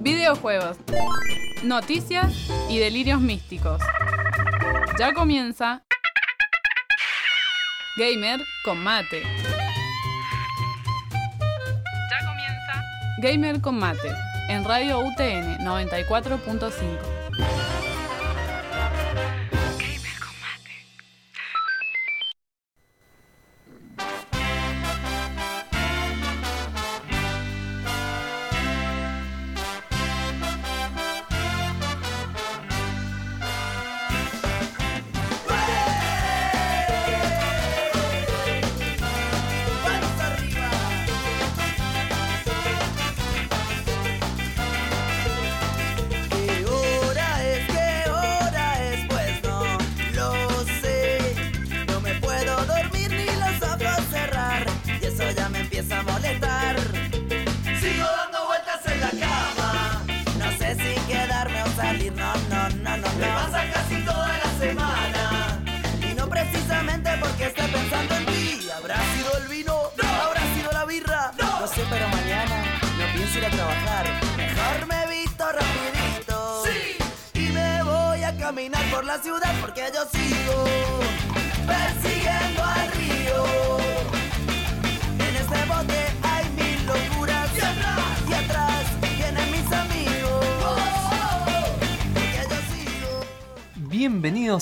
Videojuegos, noticias y delirios místicos. Ya comienza Gamer con mate. Ya comienza Gamer con mate en Radio UTN 94.5.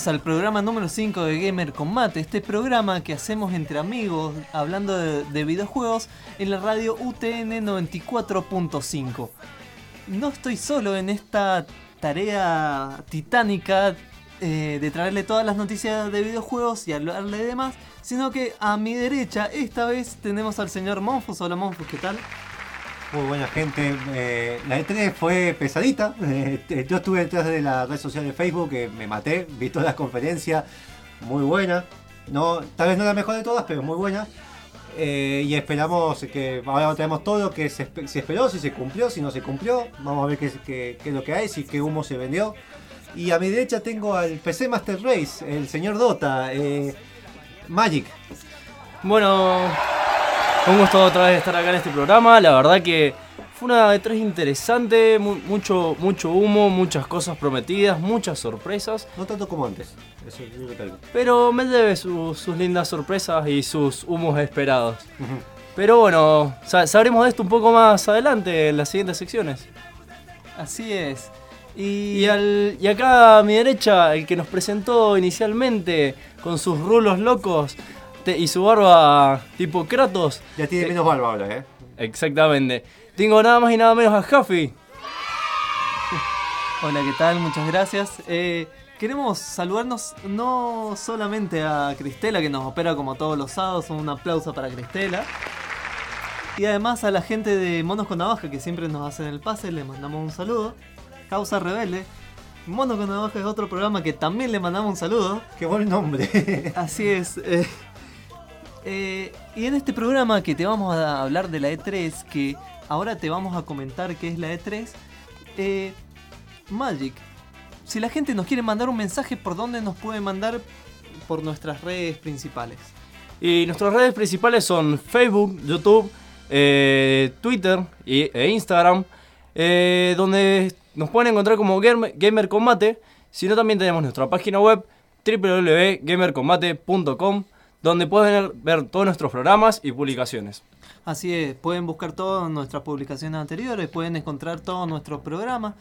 al programa número 5 de Gamer Combate, este programa que hacemos entre amigos hablando de, videojuegos en la radio UTN 94.5. No estoy solo en esta tarea titánica eh, de traerle todas las noticias de videojuegos y hablarle de demás, sino que a mi derecha esta vez tenemos al señor Monfus. Hola Monfus, ¿qué tal? Muy buena gente. Eh, la E3 fue pesadita. Eh, yo estuve detrás de la red social de Facebook, que me maté, vi todas las conferencias. Muy buena. No, tal vez no la mejor de todas, pero muy buena. Eh, y esperamos que ahora tenemos todo que se, esperó, si se cumplió, si no se cumplió. Vamos a ver qué, es lo que hay, si qué humo se vendió. Y a mi derecha tengo al PC Master Race, el señor Dota, Magic. Bueno, un gusto otra vez estar acá en este programa. La verdad que fue una de tres interesante, mucho, mucho humo, muchas cosas prometidas, muchas sorpresas. No tanto como antes, Pero me debe sus lindas sorpresas y sus humos esperados. Pero bueno, sabremos de esto un poco más adelante en las siguientes secciones. Así es. Y, al, y acá a mi derecha, el que nos presentó inicialmente con sus rulos locos, y su barba tipo Kratos. Ya tiene menos barba ahora, ¿eh? Exactamente. Tengo nada más y nada menos a Jaffy. Hola, ¿qué tal? Muchas gracias. Eh, queremos saludarnos no solamente a Cristela, que nos opera como todos los sábados. Un aplauso para Cristela. Y además a la gente de Monos con Navaja, que siempre nos hacen el pase. Le mandamos un saludo. Causa Rebelde. Monos con Navaja es otro programa que también le mandamos un saludo. Qué buen nombre. Así es. Eh, eh, y en este programa que te vamos a hablar de la E3, que ahora te vamos a comentar qué es la E3, eh, Magic, si la gente nos quiere mandar un mensaje, ¿por dónde nos puede mandar? Por nuestras redes principales. Y nuestras redes principales son Facebook, YouTube, eh, Twitter e Instagram, donde nos pueden encontrar como Gamer, Gamer Combate, sino también tenemos nuestra página web www.gamercombate.com donde pueden ver todos nuestros programas y publicaciones. Así es, pueden buscar todas nuestras publicaciones anteriores, pueden encontrar todos nuestros programas.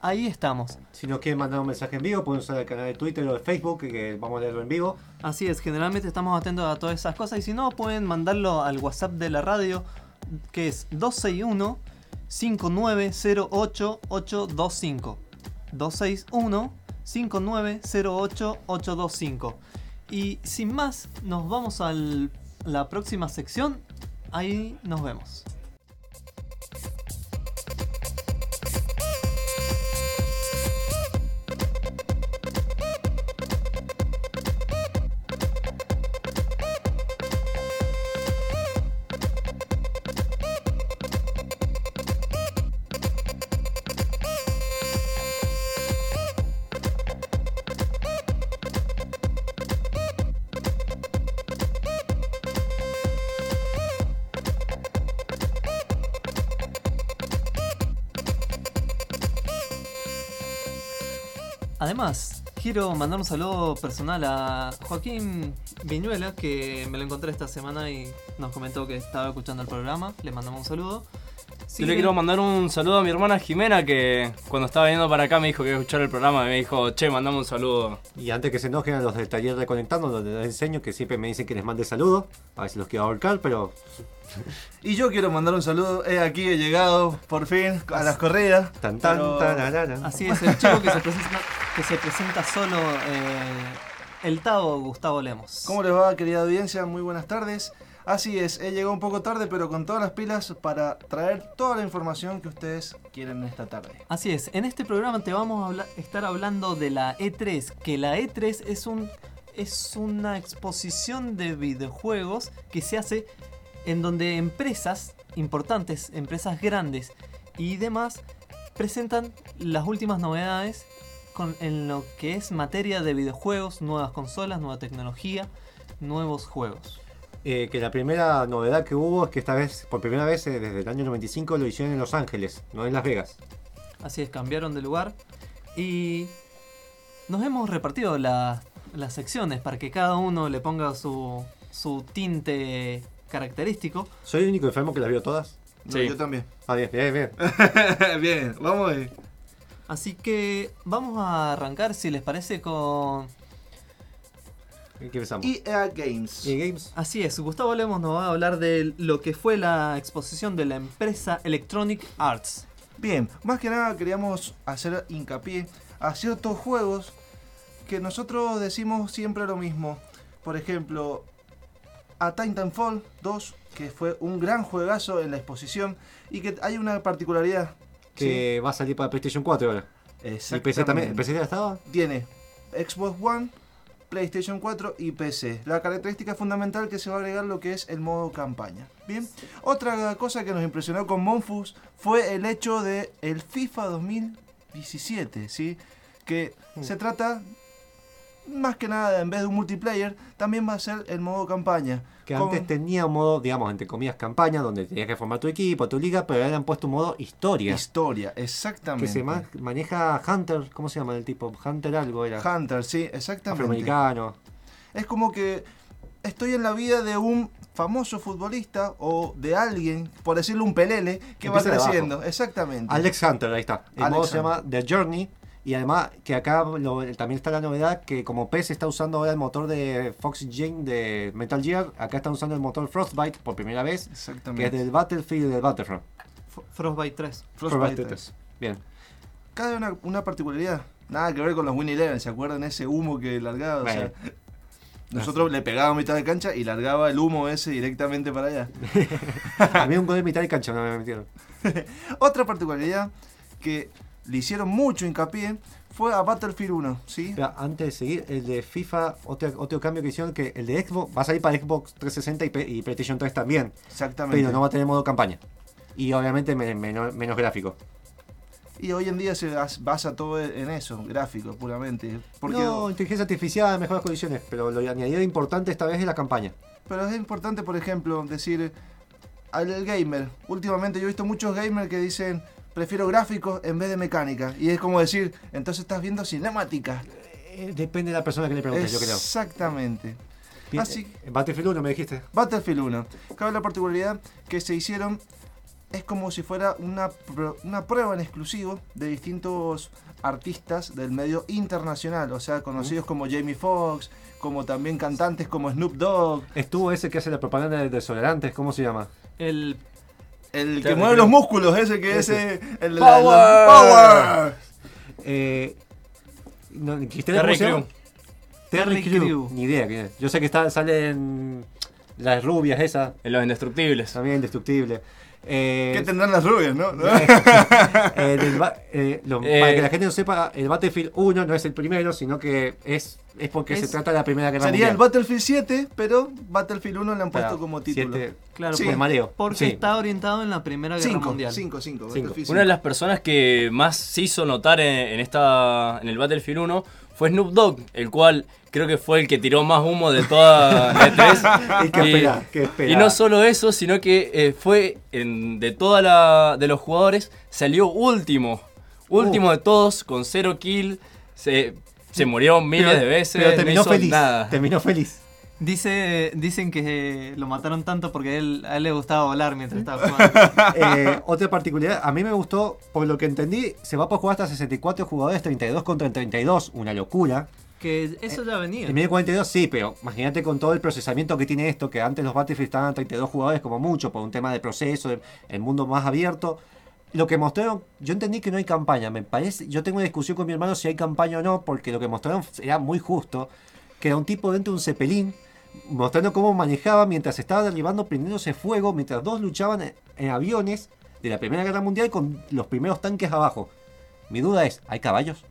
Ahí estamos. Si nos quieren mandar un mensaje en vivo, pueden usar el canal de Twitter o de Facebook, que vamos a leerlo en vivo. Así es, generalmente estamos atentos a todas esas cosas. Y si no, pueden mandarlo al WhatsApp de la radio, que es 261 5908825. 261 5908825. Y sin más, nos vamos a la próxima sección. Ahí nos vemos. Además, quiero mandar un saludo personal a Joaquín Viñuela, que me lo encontré esta semana y nos comentó que estaba escuchando el programa. Le mandamos un saludo. Yo le quiero mandar un saludo a mi hermana Jimena, que cuando estaba viniendo para acá me dijo que iba a escuchar el programa y me dijo, che, mandame un saludo. Y antes que se enojen a los del taller reconectando, donde les enseño que siempre me dicen que les mande saludos. A ver si los quiero ahorcar, pero Y yo quiero mandar un saludo. He aquí, he llegado por fin a las corridas. tan tan Pero- tararara. Así es, el chico que se presenta, que se presenta solo, eh, el Tavo Gustavo Lemos. ¿Cómo les va, querida audiencia? Muy buenas tardes. Así es, he llegado un poco tarde, pero con todas las pilas para traer toda la información que ustedes quieren esta tarde. Así es, en este programa te vamos a estar hablando de la E3, que la E3 es un es una exposición de videojuegos que se hace en donde empresas importantes, empresas grandes y demás presentan las últimas novedades con, en lo que es materia de videojuegos, nuevas consolas, nueva tecnología, nuevos juegos. Eh, que la primera novedad que hubo es que esta vez, por primera vez eh, desde el año 95, lo hicieron en Los Ángeles, no en Las Vegas. Así es, cambiaron de lugar y nos hemos repartido la- las secciones para que cada uno le ponga su, su tinte característico. ¿Soy el único enfermo que las vio todas? No, Sí. yo también. Ah, bien, bien, bien. Bien, vamos ahí. Así que vamos a arrancar, si les parece, con... ¿Qué empezamos? EA Games. ¿Y Games? Así es, Gustavo Lemos nos va a hablar de lo que fue la exposición de la empresa Electronic Arts. Bien, más que nada queríamos hacer hincapié a ciertos juegos que nosotros decimos siempre lo mismo. Por ejemplo, a Titanfall 2, que fue un gran juegazo en la exposición y que hay una particularidad. Que va a salir para PlayStation 4 ahora. ¿sí? ¿Y PC también? Exactamente. ¿PC ya estaba? Tiene Xbox One, PlayStation 4 y PC. La característica fundamental que se va a agregar lo que es el modo campaña. Bien. Otra cosa que nos impresionó con Monfus fue el hecho de el FIFA 2017, ¿sí? Que se trata más que nada en vez de un multiplayer, también va a ser el modo campaña. Que Con- antes tenía un modo, digamos, entre comillas, campaña, donde tenías que formar tu equipo, tu liga, pero ahora han puesto un modo historia. Historia, que exactamente. se ma- maneja Hunter, ¿cómo se llama el tipo? Hunter algo era. Hunter, sí, exactamente. Afroamericano. Es como que estoy en la vida de un famoso futbolista o de alguien, por decirlo un pelele, que va creciendo. Exactamente. Alex Hunter, ahí está. El Alex modo se llama The Journey. Y además que acá lo- también está la novedad que como PC está usando ahora el motor de Fox Engine de Metal Gear, acá están usando el motor Frostbite por primera vez, que es Exactamente. del Battlefield y del Battlefront. Frostbite 3. Frostbite 3. Bien. Cada una, una particularidad. Nada que ver con los Win Eleven, ¿se acuerdan ese humo que largaba? O sea, Bueno. nosotros le pegábamos mitad de cancha y largaba el humo ese directamente para allá. A mí un gol de mitad de cancha no me metieron. Otra particularidad que le hicieron mucho hincapié fue a Battlefield 1, ¿sí? Antes de seguir, el de FIFA, otro, otro cambio que hicieron que el de Xbox va a salir para Xbox 360 y, y PlayStation 3 también, Exactamente. pero no va a tener modo campaña. Y obviamente men- menos, menos gráfico. Y hoy en día se bas- basa todo en eso, gráfico, puramente. Porque, No, inteligencia artificial, mejores condiciones, pero lo añadido importante esta vez es la campaña. Pero es importante, por ejemplo, decir al gamer. Últimamente yo he visto muchos gamers que dicen, prefiero gráficos en vez de mecánica. Y es como decir, entonces estás viendo cinemática. Eh, depende de la persona que le preguntes, yo creo. Exactamente. Así- eh, Battlefield 1 me dijiste. Battlefield 1. Cabe la particularidad que se hicieron, es como si fuera una, una prueba en exclusivo de distintos artistas del medio internacional, o sea, conocidos como Jamie Foxx, como también cantantes como Snoop Dogg, Estuvo ese que hace la propaganda de desodorantes, ¿cómo se llama? El el que mueve los músculos, ese que Ese. ese... El, Power. Power. Eh, no, ¿Cristina Terry? Crews. Terry Crews. Ni idea quién es. Yo sé que está, salen las rubias esas, En los indestructibles. también indestructible. Eh, ¿Qué tendrán las rubias, no? eh, del ba- eh, lo- Eh, para que la gente no sepa, el Battlefield 1 no es el primero, sino que es, es porque Es- se trata de la Primera Guerra Sería el Mundial. Battlefield 7, pero Battlefield 1 le han puesto Claro, como título. siete- Claro, Sí, por mareo. porque Sí. está orientado en la Primera Guerra 5, Mundial. 5, 5. Cinco. Una de las personas que más se hizo notar en, en esta en el Battlefield 1 fue Snoop Dogg, el cual creo que fue el que tiró más humo de toda la E3. ¿Y y no solo eso, sino que eh, fue en- de toda la de los jugadores salió último, último de todos con cero kill, Se, se murió miles Pero- de veces. Pero no terminó hizo feliz. Nada. Terminó feliz. Dice, dicen que lo mataron tanto porque a él, a él le gustaba volar mientras estaba jugando. Eh, otra particularidad, a mí me gustó, por lo que entendí, se va a poder jugar hasta 64 jugadores, 32 contra 32, una locura. Que eso ya venía. En 1042 sí, pero imagínate con todo el procesamiento que tiene esto, que antes los Battlefield estaban a 32 jugadores como mucho, por un tema de proceso, el, el mundo más abierto. Lo que mostraron, yo entendí que no hay campaña, me parece, yo tengo una discusión con mi hermano si hay campaña o no, porque lo que mostraron era muy justo, que era un tipo dentro de un cepelín, mostrando cómo manejaba mientras estaba derribando, prendiéndose fuego, mientras dos luchaban en, aviones de la Primera Guerra Mundial con los primeros tanques abajo. Mi duda es, ¿hay caballos?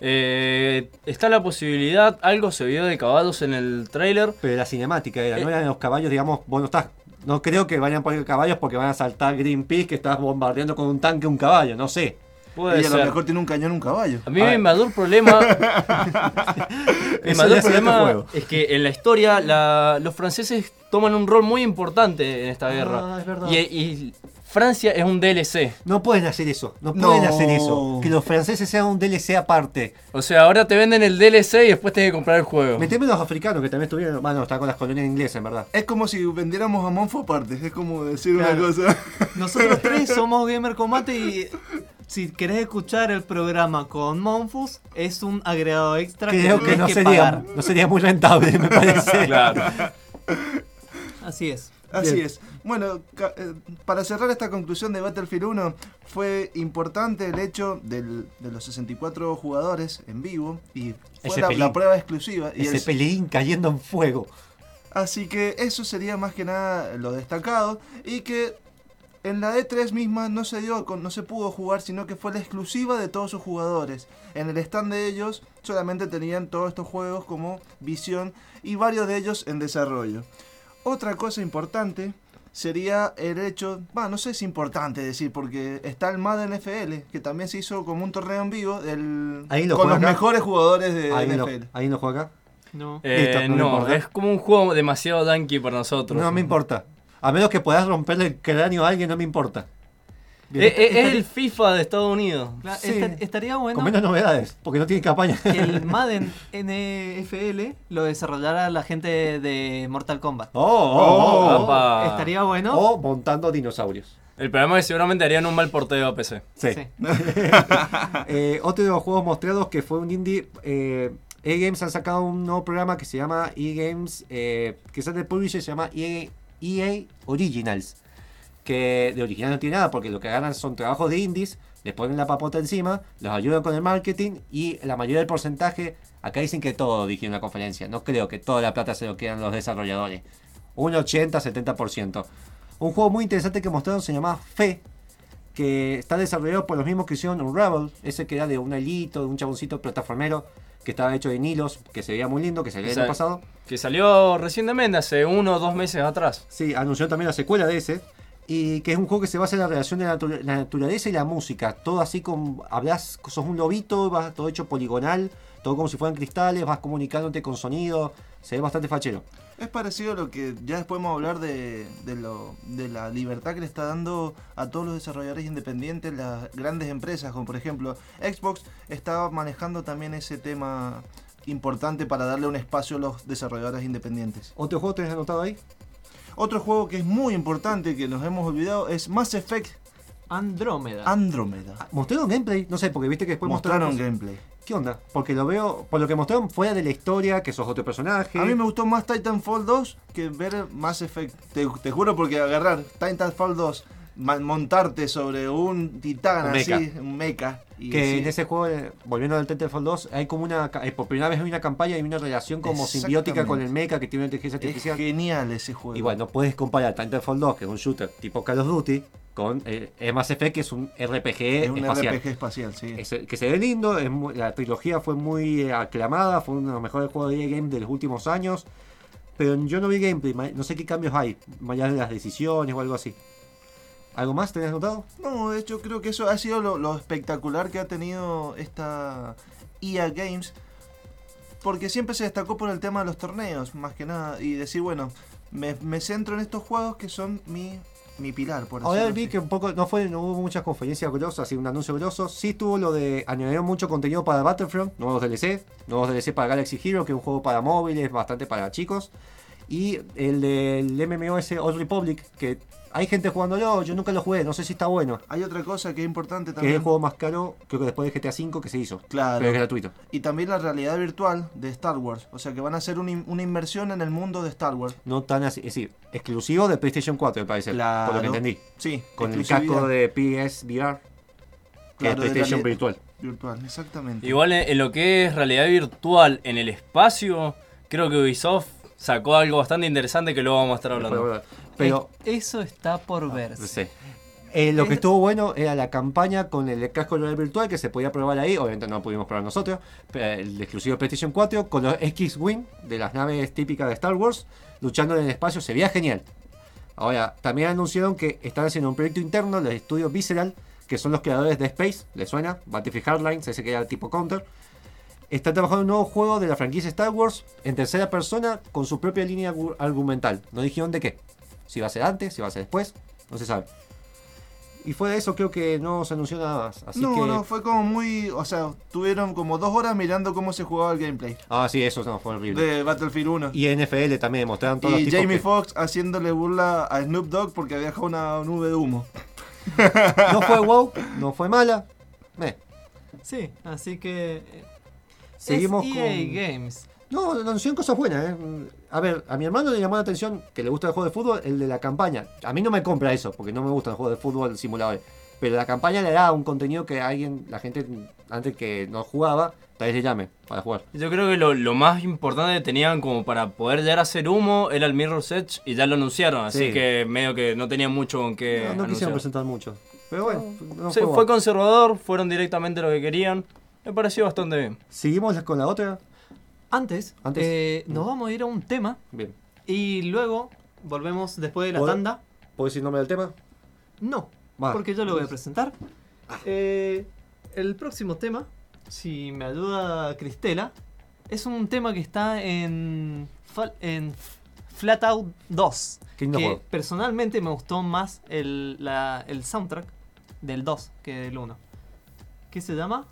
Eh, está la posibilidad, algo se vio de caballos en el trailer. Pero la cinemática era, no Eh. eran los caballos, digamos, vos no estás. No creo que vayan a poner caballos porque van a saltar Greenpeace que estás bombardeando con un tanque un caballo, no sé. Puede y a lo ser. mejor tiene un cañón un caballo. A mí A mi mayor problema. mi mayor problema juego. es que en la historia la- los franceses toman un rol muy importante en esta guerra. Ah, es verdad. Y, y Francia es un DLC. No pueden hacer eso, no pueden No. hacer eso. Que los franceses sean un DLC aparte. O sea, ahora te venden el DLC y después tienes que comprar el juego. Meteme los africanos que también estuvieron. Bueno, está con las colonias inglesas, en verdad. Es como si vendiéramos a Monfo aparte. Es como decir Claro. una cosa. Nosotros tres somos Gamer Combate y si querés escuchar el programa con Monfus, es un agregado extra Creo que tenés no que sería, pagar. no sería muy rentable, me parece. Claro. Así es. Así Bien. es. Bueno, eh, para cerrar esta conclusión de Battlefield 1, fue importante el hecho del- de los 64 jugadores en vivo y fue Ese la, pelín. la prueba exclusiva. Y Ese el- pelín cayendo en fuego. Así que eso sería más que nada lo destacado y que en la E3 misma no se dio, con- no se pudo jugar, sino que fue la exclusiva de todos sus jugadores. En el stand de ellos solamente tenían todos estos juegos como visión y varios de ellos en desarrollo. Otra cosa importante sería el hecho, va, no sé si es importante decir, porque está el Madden NFL, que también se hizo como un torneo en vivo del, Ahí lo con los acá. mejores jugadores de Ahí lo, NFL. ahí lo juega acá. No. Eh, Listo, no me no, importa. es como un juego demasiado danky para nosotros. No me importa. A menos que puedas romperle el cráneo a alguien, no me importa. Bien. Eh, eh, es el FIFA de Estados Unidos. Claro, Sí. esta- estaría bueno Con menos novedades, porque no tiene campaña. que el Madden NFL lo desarrollara la gente de Mortal Kombat. Oh, oh, oh, oh. Apa. Estaría bueno. O montando dinosaurios. El problema es que seguramente harían un mal porteo a PC. Sí. Sí. Eh, otro de los juegos mostrados que fue un indie. Eh, E-Games han sacado un nuevo programa que se llama E-Games. Eh, que es del publisher, se llama EA, EA Originals. Que de original no tiene nada porque lo que ganan son trabajos de indies. Les ponen la papota encima, los ayudan con el marketing y la mayoría del porcentaje. Acá dicen que todo, dije en la conferencia. No creo que toda la plata se lo quedan los desarrolladores. Un 80-70%. Un juego muy interesante que mostraron se llama Fe, que está desarrollado por los mismos que hicieron Unravel, ese que era de un hilito, de un chaboncito plataformero, que estaba hecho de hilos, que se veía muy lindo, que se veía el año pasado. Que salió recientemente, hace uno o dos meses atrás. Sí, anunció también la secuela de ese. Y que es un juego que se basa en la relación de la, la naturaleza y la música. Todo así como hablas, sos un lobito, vas todo hecho poligonal, todo como si fueran cristales, vas comunicándote con sonido. Se ve bastante fachero. Es parecido a lo que ya después podemos hablar de, de, lo, de la libertad que le está dando a todos los desarrolladores independientes las grandes empresas, como por ejemplo Xbox está manejando también ese tema importante para darle un espacio a los desarrolladores independientes. ¿Otro juego tenés anotado ahí? Otro juego que es muy importante que nos hemos olvidado es Mass Effect Andrómeda. Andrómeda. Ah, ¿Mostraron gameplay? No sé, porque viste que después Mostraron gameplay. ¿Qué onda? Porque lo veo, por lo que mostraron fuera de la historia, que sos otro personaje. A mí me gustó más Titanfall 2 que ver Mass Effect. Te, te juro porque agarrar Titanfall 2, ma- montarte sobre un titán Un así, mecha. un mecha. Y que sí, en ese juego, eh, volviendo al Titanfall 2, hay como una. eh, por primera vez hay una campaña y una relación como simbiótica con el mecha que tiene una inteligencia es artificial. genial ese juego. Y bueno, puedes comparar Titanfall 2, que es un shooter tipo Call of Duty, con eh, Mass Effect, que es un RPG es un espacial. RPG espacial, sí. Es- que se ve lindo, es muy- la trilogía fue muy eh, aclamada, fue uno de los mejores juegos de EA Games de los últimos años. Pero yo no vi gameplay, no sé qué cambios hay, más allá de las decisiones o algo así. ¿Algo más tenés notado? No, de hecho creo que eso ha sido lo, lo espectacular que ha tenido esta EA Games. Porque siempre se destacó por el tema de los torneos, más que nada. Y decir, bueno, me, me centro en estos juegos que son mi mi pilar, por Ahora vi así. que un poco no fue no hubo muchas conferencias grosas, así un anuncio grosso. Sí tuvo lo de añadieron mucho contenido para Battlefront, nuevos DLC, nuevos DLC para Galaxy Hero, que es un juego para móviles, bastante para chicos. Y el del MMO ese Old Republic, que hay gente jugándolo, yo nunca lo jugué, no sé si está bueno. Hay otra cosa que es importante Que es también. el juego más caro, creo que después de GTA V que se hizo. Claro. Pero es gratuito. Y también la realidad virtual de Star Wars. O sea que van a hacer un in- una inversión en el mundo de Star Wars. No tan así, es decir, exclusivo de PlayStation 4, me parece, Claro. por lo que entendí. Sí, Con el casco de PSVR, que Claro, es PlayStation virtual. virtual. Exactamente. Igual en, en lo que es realidad virtual en el espacio, creo que Ubisoft sacó algo bastante interesante que luego vamos a estar hablando. Pero, Eh, Eso está por ver. no sé. Eh, lo que Es- estuvo bueno era la campaña con el casco de realidad virtual que se podía probar ahí. Obviamente no pudimos probar nosotros. Pero el exclusivo PlayStation 4 con los X-Wing de las naves típicas de Star Wars luchando en el espacio. Se veía genial. Ahora, también anunciaron que están haciendo un proyecto interno, los estudios Visceral, que son los creadores de Space. ¿Le suena? Battlefield Hardlines, ese que era tipo Counter. Están trabajando en un nuevo juego de la franquicia Star Wars en tercera persona con su propia línea argu- argumental. No dijeron de qué. Si va a ser antes, si va a ser después, no se sabe. Y fuera de eso creo que no se anunció nada más. Así no, que... no, fue como muy. O sea, tuvieron como dos horas mirando cómo se jugaba el gameplay Ah, sí, eso no, fue horrible. de Battlefield 1. Y, Y NFL también mostraron todos los tipos Jamie que- Foxx haciéndole burla a Snoop Dogg porque había dejado una nube de humo. No fue wow, no fue mala. Eh, Sí, así que. Seguimos es EA con- Games. No, anunciaron cosas buenas, ¿eh? A ver, a mi hermano le llamó la atención que le gusta el juego de fútbol, el de la campaña. A mí no me compra eso, porque no me gusta el juego de fútbol simulador. Pero la campaña le da un contenido que alguien, la gente antes que no jugaba, tal vez le llame para jugar. Yo creo que lo, lo más importante que tenían como para poder llegar a hacer humo era el Mirror's Edge y ya lo anunciaron, así Sí. que medio que no tenían mucho con qué no, no quisieron presentar mucho. Pero bueno, no Sí, fue fue conservador, fueron directamente lo que querían. Me pareció bastante bien. Seguimos con la otra. Antes, Antes. eh, nos vamos a ir a un tema Bien. y luego volvemos después de la ¿Puedo- tanda. ¿Puedo decir el nombre del tema? No, Va. porque yo lo voy a presentar. Eh, el próximo tema, si me ayuda Cristela, es un tema que está en, en Flatout 2. Qué lindo que juego. personalmente me gustó más el, la- el soundtrack del 2 que del 1. ¿Qué se llama?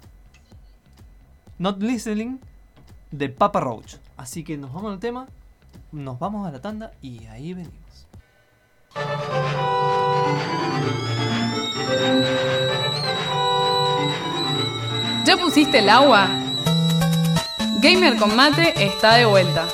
Not Listening de Papa Roach. Así que nos vamos al tema, nos vamos a la tanda y ahí venimos. ¿Ya pusiste el agua? Gamer con mate está de vuelta.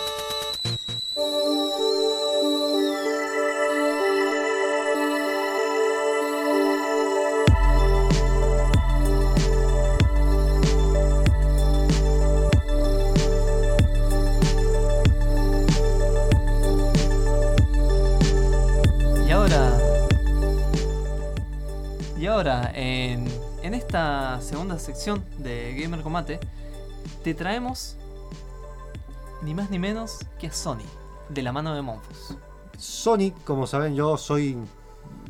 Esta segunda sección de Gamer Combate, te traemos ni más ni menos que a Sony, de la mano de Monfus. Sony, como saben, yo soy.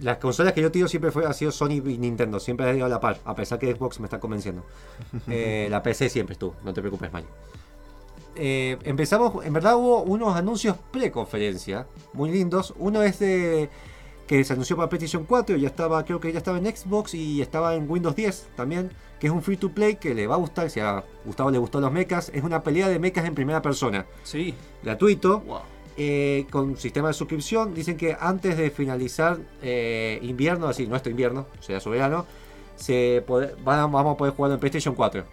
Las consolas que yo tiro siempre fue, ha sido Sony y Nintendo, siempre he ido a la par, a pesar que Xbox me está convenciendo. Eh, la PC siempre estuvo, no te preocupes, Mario. Eh, empezamos, en verdad hubo unos anuncios pre-conferencia muy lindos. Uno es de que se anunció para PlayStation 4, ya estaba, creo que ya estaba en Xbox y estaba en Windows 10 también, que es un free to play que le va a gustar, si a Gustavo le gustó los mechas, es una pelea de mechas en primera persona, Sí. gratuito. Wow. Eh, con sistema de suscripción. Dicen que antes de finalizar eh, invierno, así nuestro invierno, o sea, su verano, se pode- van a- vamos a poder jugar en PlayStation 4.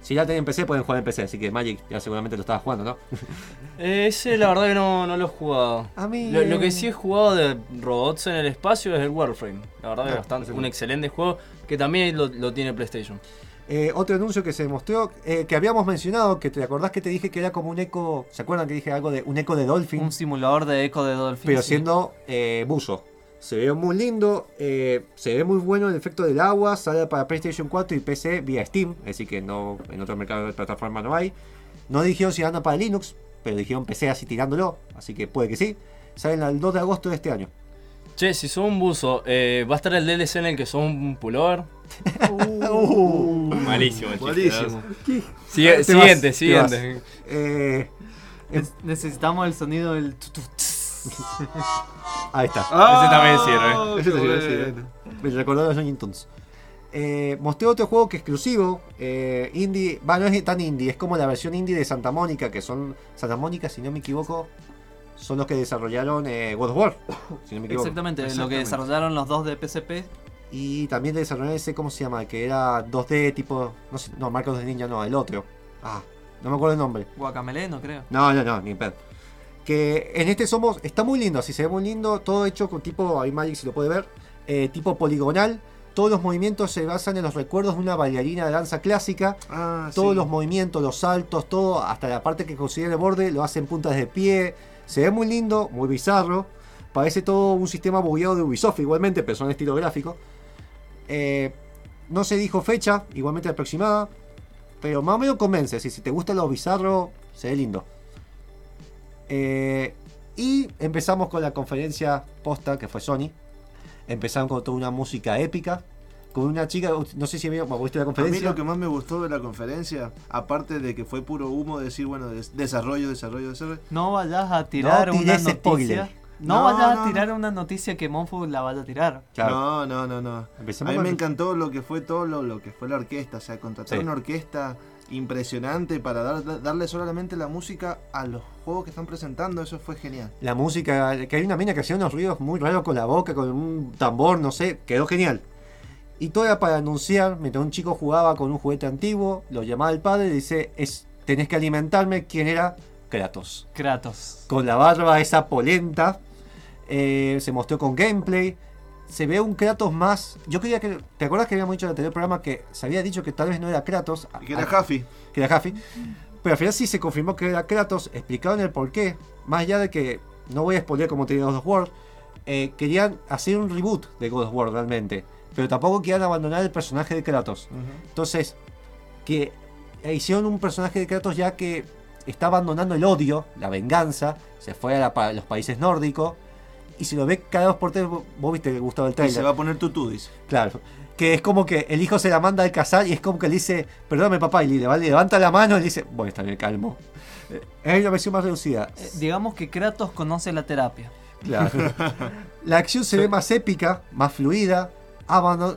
Si ya tienen PC, pueden jugar en PC. Así que Magic ya seguramente lo estaba jugando, ¿no? Eh, ese la verdad que no, no lo he jugado. A mí. Lo, lo eh, que sí he jugado de robots en el espacio es el Warframe. La verdad que Ah, es bastante, un excelente juego que también lo, lo tiene PlayStation. eh, otro anuncio que se mostró, eh, que habíamos mencionado, que te acordás que te dije que era como un eco. ¿Se acuerdan que dije algo de un eco de Dolphin? Un simulador de eco de Dolphin. pero sí. siendo eh, buzo. Se ve muy lindo, eh, se ve muy bueno el efecto del agua, sale para PlayStation 4 y PC vía Steam, así que no en otro mercado de plataforma no hay. No dijeron si anda para Linux, pero dijeron PC así tirándolo, así que puede que sí. Salen el 2 de agosto de este año. Che, si sos un buzo, eh, ¿va a estar el DLC en el que sos un pullover? Malísimo, el chiste, Buenísimo. Sigue- Te siguiente, vas, siguiente. Eh, Ne- Necesitamos el sonido del tu, tu, tss. Ahí está. Ese también sirve. Ese decir, eh. Me recordó a los Looney Tunes. Eh, mostré otro juego que es exclusivo, eh, indie, va, no es tan indie, es como la versión indie de Santa Mónica, que son, Santa Mónica, si no me equivoco, son los que desarrollaron eh, God of War, si no me equivoco. Exactamente, lo que Exactamente. desarrollaron los dos de PSP. Y también desarrollaron ese, ¿cómo se llama? Que era 2D tipo, no sé, no, Marcos de Ninja no, el otro. Ah, no me acuerdo el nombre. Guacamele, no creo. No, no, no, ni pedo. Que en este somos, está muy lindo, así se ve muy lindo, todo hecho con tipo, ahí Magic si lo puede ver, eh, tipo poligonal. Todos los movimientos se basan en los recuerdos de una bailarina de danza clásica. Ah, Todos sí. los movimientos, los saltos, todo, hasta la parte que considera el borde, lo hacen puntas de pie. Se ve muy lindo, muy bizarro. Parece todo un sistema bugueado de Ubisoft igualmente, pero son estilo gráfico. Eh, no se dijo fecha, igualmente aproximada. Pero más o menos convence. Si, si te gusta lo bizarro, se ve lindo. Eh, y empezamos con la conferencia posta que fue Sony. Empezaron con toda una música épica. Con una chica, no sé si vieron, ¿viste la A mí conferencia? lo que más me gustó de la conferencia, aparte de que fue puro humo, decir, bueno, des- desarrollo, desarrollo, desarrollo. No vayas a tirar No una noticia. spoiler. No, No, vayas no, a tirar no. una noticia que Monfu la vaya a tirar. Claro. No, no, no, no. Empecemos a mí me encantó lo que fue todo lo, lo que fue la orquesta, o sea, contratar Sí. una orquesta impresionante para dar- darle solamente la música a los juegos que están presentando, eso fue genial. La música, que hay una mina que hacía unos ruidos muy raros con la boca, con un tambor, no sé, quedó genial. Y todo era para anunciar, mientras un chico jugaba con un juguete antiguo, lo llamaba el padre y dice, es, tenés que alimentarme, ¿quién era? Kratos. Kratos. Con la barba esa polenta, eh, se mostró con gameplay, se ve un Kratos más... Yo quería que... ¿Te acuerdas que habíamos dicho en el anterior programa que se había dicho que tal vez no era Kratos? Y que era Jaffi. que era Jaffi. Pero al final sí se confirmó que era Kratos, explicaron el porqué. Más allá de que, no voy a spoiler como te digo God of War, eh, querían hacer un reboot de God of War realmente. Pero tampoco querían abandonar el personaje de Kratos. Entonces, que hicieron un personaje de Kratos ya que está abandonando el odio, la venganza, se fue a la los países nórdicos. Y si lo ve cada dos por tres, vos viste que gustaba el Y trailer. se va a poner tutú, dice. Claro. Que es como que el hijo se la manda al casar y es como que le dice, perdóname papá, y le le levanta la mano y le dice, bueno, está bien, calmo. Eh, Es una versión más reducida. Eh, digamos que Kratos conoce la terapia. Claro. La acción se ve más épica, más fluida.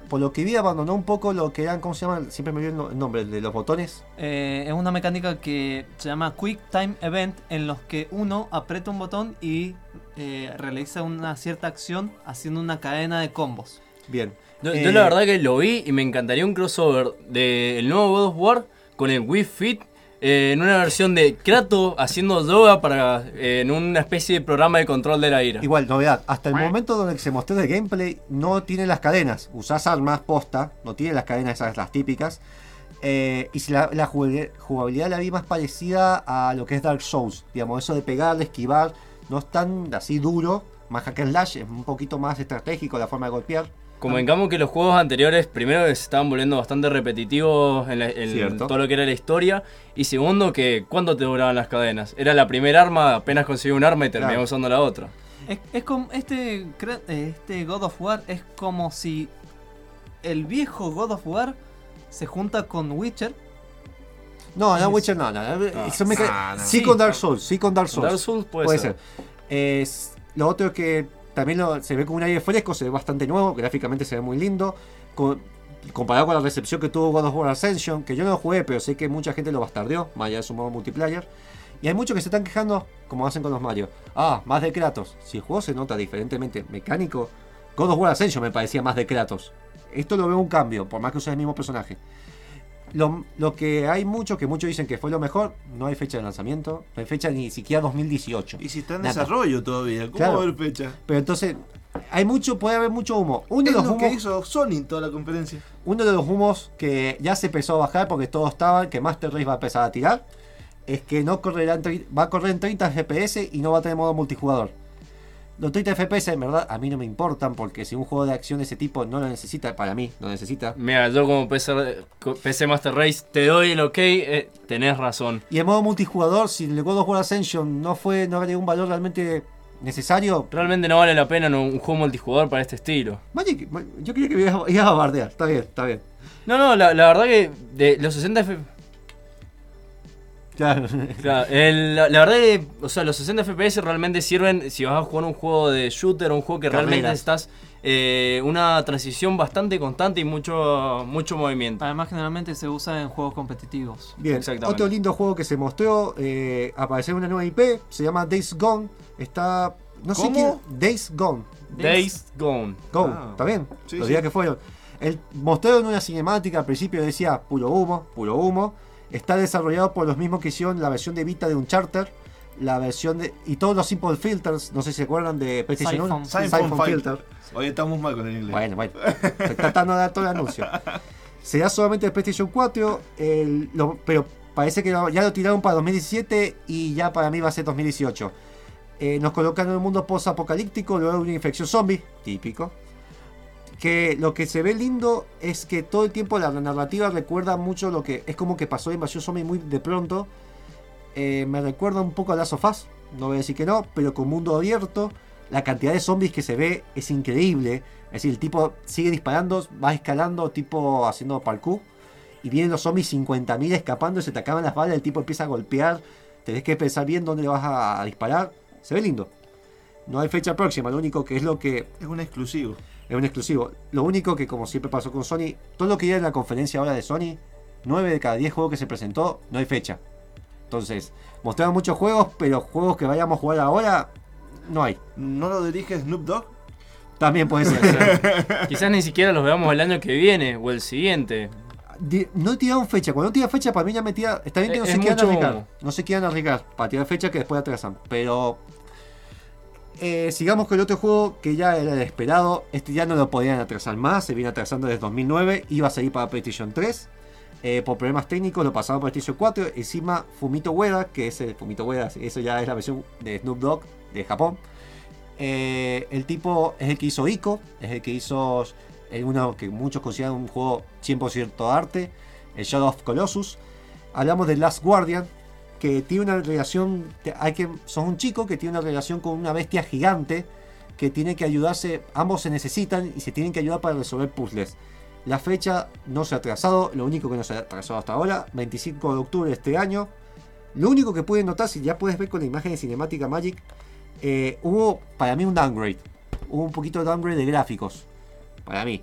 Por lo que vi, abandonó un poco lo que eran, ¿cómo se llama? Siempre me olvido el no- el nombre, de los botones. Eh, es una mecánica que se llama Quick Time Event en los que uno aprieta un botón y eh, realiza una cierta acción haciendo una cadena de combos. Bien. Yo, Eh, yo la verdad que lo vi y me encantaría un crossover del nuevo God of War con el Wii Fit eh, en una versión de Kratos haciendo yoga para eh, en una especie de programa de control de la ira. Igual, novedad. Hasta el momento donde se mostró el gameplay, no tiene las cadenas. Usás armas posta, no tiene las cadenas esas, las típicas. Eh, y si la, la jugabilidad, jugabilidad la vi más parecida a lo que es Dark Souls. Digamos, eso de pegar, de esquivar, no es tan así duro. Más hack and slash, es un poquito más estratégico la forma de golpear. Convengamos que los juegos anteriores, primero, se estaban volviendo bastante repetitivos en, la- en Cierto. todo lo que era la historia. Y segundo, que ¿cuánto te duraban las cadenas? Era la primera arma, apenas conseguí un arma y terminaba Claro. usando la otra. Es, es como este, este God of War es como si el viejo God of War se junta con Witcher. No, no, Es- Witcher no, no. no, eso me Sí. con Dark Souls, sí con Dark Souls. Dark Souls puede, Puede ser. ser. Es- lo otro es que también lo- se ve con un aire fresco, se ve bastante nuevo, gráficamente se ve muy lindo. Con- comparado con la recepción que tuvo God of War Ascension, que yo no lo jugué, pero sé que mucha gente lo bastardeó, más allá de su modo multiplayer. Y hay muchos que se están quejando, como hacen con los Mario. Ah, más de Kratos. Si el juego se nota diferentemente mecánico, God of War Ascension me parecía más de Kratos. Esto lo veo un cambio, por más que uses el mismo personaje. Lo, lo que hay mucho, que muchos dicen que fue lo mejor, no hay fecha de lanzamiento, no hay fecha ni siquiera 2018. Y si está en Nada. desarrollo todavía, ¿cómo Claro. va a haber fecha? Pero entonces, hay mucho, puede haber mucho humo. Uno de Es los lo que humos, hizo Sony en toda la conferencia. uno de los humos que ya se empezó a bajar porque todos estaban, que Master Race va a empezar a tirar, es que no correrá en va a correr en 30 FPS y no va a tener modo multijugador. Los 30 FPS en verdad a mí no me importan porque si un juego de acción de ese tipo no lo necesita, para mí no necesita. Mira, yo como PC, PC Master Race te doy el ok, eh, tenés razón. Y en modo multijugador, si el God of War Ascension no fue, no agregó un valor realmente necesario, Realmente no vale la pena un, juego multijugador para este estilo. Magic, yo creía que me ibas a- bardear, está bien, está bien. No, no, la, la verdad que de los 60 F- Claro. Claro, el- la, la verdad que, o sea, los 60 FPS realmente sirven si vas a jugar un juego de shooter, un juego que realmente estás eh, una transición bastante constante y mucho mucho movimiento. Además, generalmente se usa en juegos competitivos. Bien, otro lindo juego que se mostró, eh, aparecer una nueva IP, se llama Days Gone. Está. No sé ¿Cómo? quién. Days Gone. Days Gone. Gone, Ah. ¿está bien? Sí, Los sí. días que fueron. El, mostraron una cinemática, al principio decía puro humo, puro humo. Está desarrollado por los mismos que hicieron la versión de Vita de un charter. La versión de. Y todos los Simple Filters, no sé si se acuerdan de PlayStation 1. Siphon. Filter. Hoy estamos mal con el inglés. Bueno, bueno. Estoy tratando de dar todo el anuncio. Será solamente de PlayStation 4, el- lo- pero parece que lo- ya lo tiraron para 2017 y ya para mí va a ser 2018. Eh, nos colocan en un mundo post-apocalíptico luego de una infección zombie, típico. Que lo que se ve lindo es que todo el tiempo la narrativa recuerda mucho lo que es como que pasó la invasión zombie muy de pronto. Eh, me recuerda un poco a Last of Us, no voy a decir que no, pero con mundo abierto. La cantidad de zombies que se ve es increíble. Es decir, el tipo sigue disparando, va escalando, tipo haciendo parkour. Y vienen los zombies 50.000 escapando, se te acaban las balas, el tipo empieza a golpear. Tenés que pensar bien dónde le vas a, a disparar. Se ve lindo. No hay fecha próxima, lo único que es lo que Es un exclusivo. Es un exclusivo. Lo único que, como siempre pasó con Sony, todo lo que ya en la conferencia ahora de Sony, 9 de cada 10 juegos que se presentó, no hay fecha. Entonces, mostraron muchos juegos, pero juegos que vayamos a jugar ahora, no hay. ¿No lo dirige Snoop Dogg? También puede ser. Quizás ni siquiera los veamos el año que viene o el siguiente. Di- no tiraron fecha. Cuando no tiran fecha, para mí ya me tira. Está bien que no Es se quieran arriesgar. No se quieran arriesgar para tirar fecha que después atrasan. Pero. Eh, sigamos con el otro juego que ya era el esperado. Este ya no lo podían atrasar más. Se viene atrasando desde 2009. Iba a salir para PlayStation 3. Eh, por problemas técnicos lo pasaron para PlayStation 4. Encima Fumito Ueda, que es el Fumito Ueda, eso ya es la versión de Snoop Dogg de Japón. Eh, el tipo es el que hizo Ico, es el que hizo uno que muchos consideran un juego 100% arte, el Shadow of Colossus. Hablamos de Last Guardian, que tiene una relación, hay que, son un chico que tiene una relación con una bestia gigante que tiene que ayudarse, ambos se necesitan y se tienen que ayudar para resolver puzzles. La fecha no se ha atrasado, lo único que no se ha atrasado hasta ahora, 25 de octubre de este año. Lo único que pueden notar, si ya puedes ver con la imagen de Cinemática Magic, eh, hubo para mí un downgrade. Hubo un poquito de downgrade de gráficos. Para mí.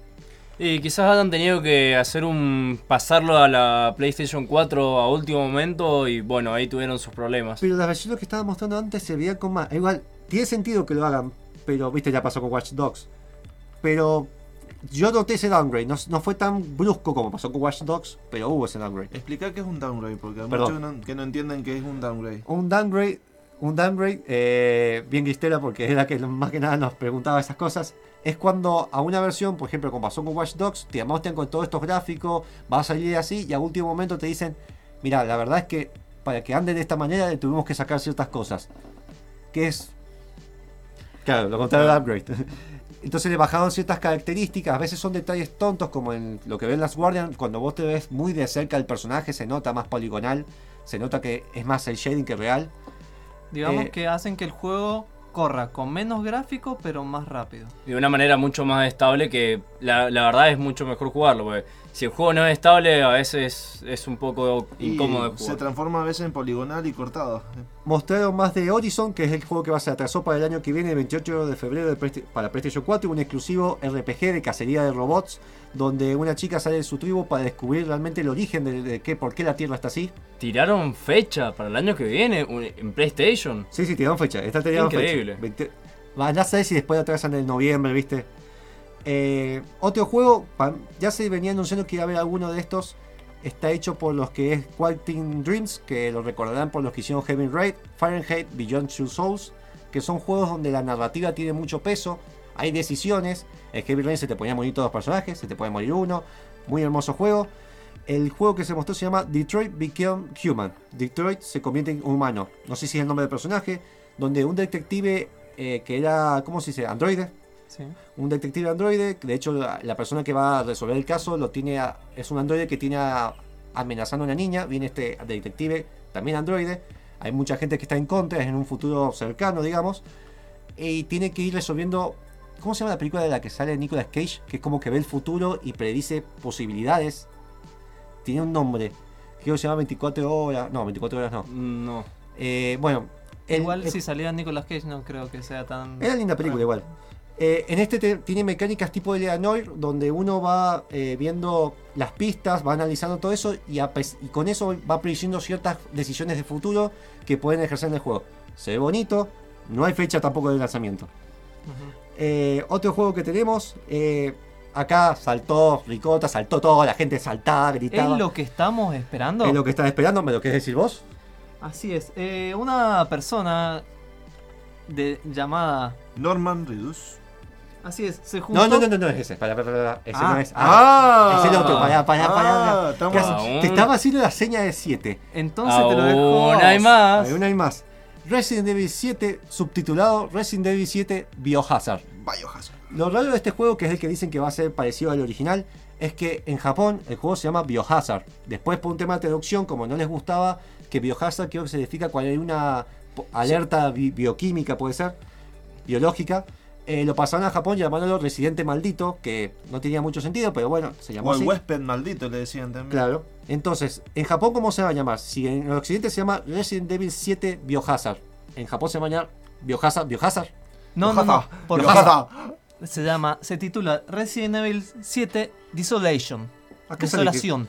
Y quizás hayan tenido que hacer un pasarlo a la PlayStation 4 a último momento y bueno, ahí tuvieron sus problemas. Pero las versiones que estaba mostrando antes se veían con más. Igual, tiene sentido que lo hagan. Pero, viste, ya pasó con Watch Dogs. Pero yo noté ese downgrade. No, no fue tan brusco como pasó con Watch Dogs, pero hubo ese downgrade. Explica qué es un downgrade, porque hay Perdón. muchos que no, que no entienden qué es un downgrade. Un downgrade, un downgrade, eh, bien Cristela, porque es la que más que nada nos preguntaba esas cosas. Es cuando a una versión, por ejemplo, como pasó con Watch Dogs, te muestran con todos estos gráficos, va a salir así, y a último momento te dicen: Mira, la verdad es que para que ande de esta manera le tuvimos que sacar ciertas cosas. Que es. Claro, lo contrario del upgrade. Entonces le bajaron ciertas características, a veces son detalles tontos como en lo que ven las Guardian, cuando vos te ves muy de cerca el personaje se nota más poligonal, se nota que es más el shading que real. Digamos Eh, que hacen que el juego corra con menos gráfico, pero más rápido. De una manera mucho más estable que la, verdad es mucho mejor jugarlo. Porque si el juego no es estable, a veces es un poco Y incómodo de se jugar. transforma a veces en poligonal y cortado. Mostraron más de Horizon, que es el juego que va a ser atrasado para el año que viene, el 28 de febrero de para PlayStation 4, un exclusivo RPG de cacería de robots, donde una chica sale de su tribu para descubrir realmente el origen de, de qué, por qué la Tierra está así. Tiraron fecha para el año que viene un- en PlayStation. Sí, sí, tiraron fecha, está tirando Increíble. fecha. 20 Van a saber si después atrasan en noviembre, ¿viste? Eh, otro juego, ya se venía anunciando que iba a haber alguno de estos. Está hecho por los que es Quantum Dreams, que lo recordarán por los que hicieron Heaven Raid, Fahrenheit, Beyond Two Souls, que son juegos donde la narrativa tiene mucho peso, hay decisiones. En Heaven Raid se te ponían morir todos los personajes, se te puede morir uno. Muy hermoso juego. El juego que se mostró se llama Detroit Become Human. Detroit se convierte en humano. No sé si es el nombre del personaje. Donde un detective eh, que era, ¿cómo se dice? Androide. Sí. Un detective androide. De hecho, la, la persona que va a resolver el caso lo tiene a- es un androide que tiene a- amenazando a una niña. Viene este detective, también androide. Hay mucha gente que está en contra, es en un futuro cercano, digamos. Y tiene que ir resolviendo. ¿Cómo se llama la película de la que sale Nicolas Cage? Que es como que ve el futuro y predice posibilidades. Tiene un nombre. creo que se llama 24 horas, no, 24 horas no. No. Eh, bueno, el- Igual el- si salía Nicolas Cage no creo que sea tan... Era linda película igual. Eh, en este te- tiene mecánicas tipo de Noir, donde uno va eh, viendo las pistas, va analizando todo eso y, a y con eso va prediciendo ciertas decisiones de futuro que pueden ejercer en el juego. Se ve bonito, no hay fecha tampoco de lanzamiento. Eh, otro juego que tenemos, eh, acá saltó Ricota, saltó todo, la gente saltaba, gritaba. ¿Es lo que estamos esperando? Es lo que estás esperando, ¿me lo querés decir vos? Así es. Eh, una persona de llamada... Norman Reedus. Así es, se juntó... No, no, no, no, no es ese. Pará, pará, pará, ese Ah. no es. Ah, es el otro, pará, pará. Ah. Aún. Te estaba haciendo la seña de 7. Entonces te lo dejo... Aún hay más. Hay una y más. Resident Evil 7, subtitulado Resident Evil 7 Biohazard. Biohazard. Lo raro de este juego, que es el que dicen que va a ser parecido al original, es que en Japón el juego se llama Biohazard. Después, por un tema de traducción, como no les gustaba, que Biohazard creo que significa cuando hay una alerta bi- bioquímica, puede ser, biológica. Eh, lo pasaron a Japón llamándolo Residente Maldito, que no tenía mucho sentido, pero bueno, se llamó O el así. huésped maldito le decían también. Claro. Entonces, en Japón, ¿cómo se va a llamar? Si en el occidente se llama Resident Evil 7 Biohazard. En Japón se va a llamar Biohazard. ¿Biohazard? No, no, no. Biohazard. Porque Biohazard. se llama, se titula Resident Evil 7 Desolation. ¿A qué Desolación.